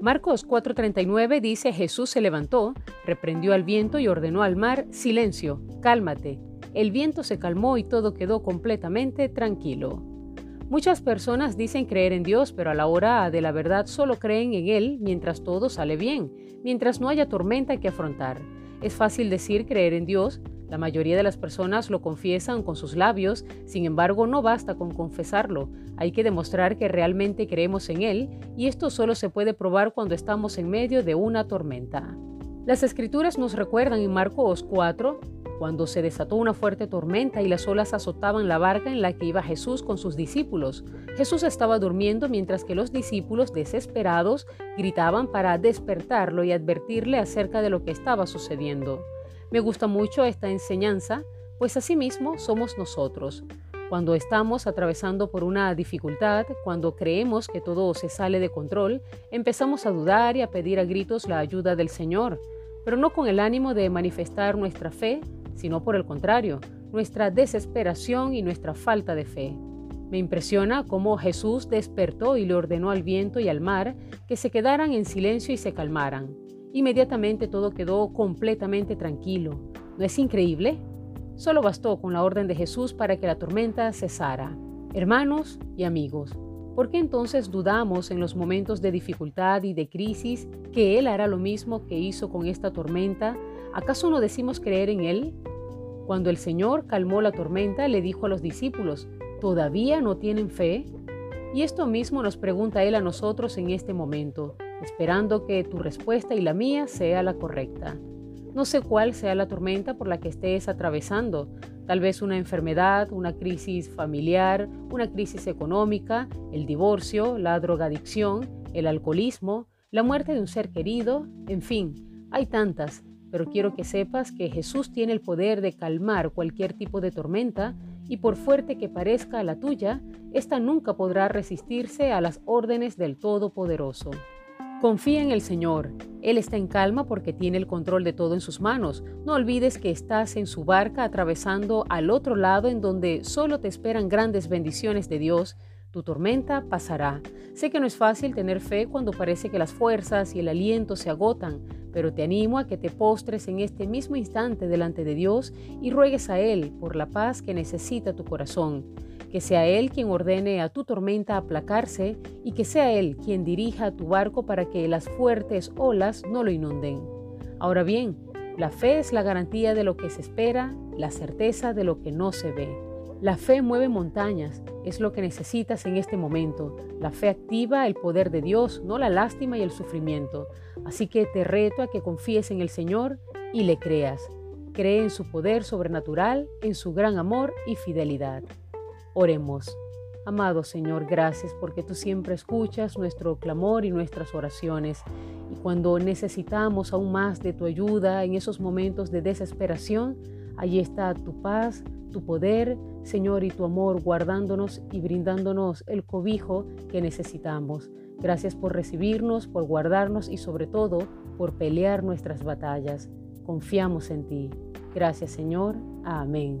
Marcos 4:39 dice Jesús se levantó, reprendió al viento y ordenó al mar, silencio, cálmate. El viento se calmó y todo quedó completamente tranquilo. Muchas personas dicen creer en Dios, pero a la hora de la verdad solo creen en Él mientras todo sale bien, mientras no haya tormenta que afrontar. Es fácil decir creer en Dios, la mayoría de las personas lo confiesan con sus labios, sin embargo no basta con confesarlo, hay que demostrar que realmente creemos en Él y esto solo se puede probar cuando estamos en medio de una tormenta. Las escrituras nos recuerdan en Marcos 4, cuando se desató una fuerte tormenta y las olas azotaban la barca en la que iba Jesús con sus discípulos. Jesús estaba durmiendo mientras que los discípulos, desesperados, gritaban para despertarlo y advertirle acerca de lo que estaba sucediendo. Me gusta mucho esta enseñanza, pues asimismo somos nosotros. Cuando estamos atravesando por una dificultad, cuando creemos que todo se sale de control, empezamos a dudar y a pedir a gritos la ayuda del Señor, pero no con el ánimo de manifestar nuestra fe, sino por el contrario, nuestra desesperación y nuestra falta de fe. Me impresiona cómo Jesús despertó y le ordenó al viento y al mar que se quedaran en silencio y se calmaran. Inmediatamente todo quedó completamente tranquilo. ¿No es increíble? Solo bastó con la orden de Jesús para que la tormenta cesara. Hermanos y amigos, ¿por qué entonces dudamos en los momentos de dificultad y de crisis que Él hará lo mismo que hizo con esta tormenta? ¿Acaso no decimos creer en Él? Cuando el Señor calmó la tormenta, le dijo a los discípulos, ¿todavía no tienen fe? Y esto mismo nos pregunta Él a nosotros en este momento esperando que tu respuesta y la mía sea la correcta. No sé cuál sea la tormenta por la que estés atravesando, tal vez una enfermedad, una crisis familiar, una crisis económica, el divorcio, la drogadicción, el alcoholismo, la muerte de un ser querido, en fin, hay tantas, pero quiero que sepas que Jesús tiene el poder de calmar cualquier tipo de tormenta y por fuerte que parezca la tuya, esta nunca podrá resistirse a las órdenes del Todopoderoso. Confía en el Señor. Él está en calma porque tiene el control de todo en sus manos. No olvides que estás en su barca atravesando al otro lado en donde solo te esperan grandes bendiciones de Dios. Tu tormenta pasará. Sé que no es fácil tener fe cuando parece que las fuerzas y el aliento se agotan, pero te animo a que te postres en este mismo instante delante de Dios y ruegues a Él por la paz que necesita tu corazón que sea Él quien ordene a tu tormenta aplacarse y que sea Él quien dirija tu barco para que las fuertes olas no lo inunden. Ahora bien, la fe es la garantía de lo que se espera, la certeza de lo que no se ve. La fe mueve montañas, es lo que necesitas en este momento. La fe activa el poder de Dios, no la lástima y el sufrimiento. Así que te reto a que confíes en el Señor y le creas. Cree en su poder sobrenatural, en su gran amor y fidelidad. Oremos. Amado Señor, gracias porque tú siempre escuchas nuestro clamor y nuestras oraciones. Y cuando necesitamos aún más de tu ayuda en esos momentos de desesperación, allí está tu paz, tu poder, Señor, y tu amor guardándonos y brindándonos el cobijo que necesitamos. Gracias por recibirnos, por guardarnos y sobre todo por pelear nuestras batallas. Confiamos en ti. Gracias Señor. Amén.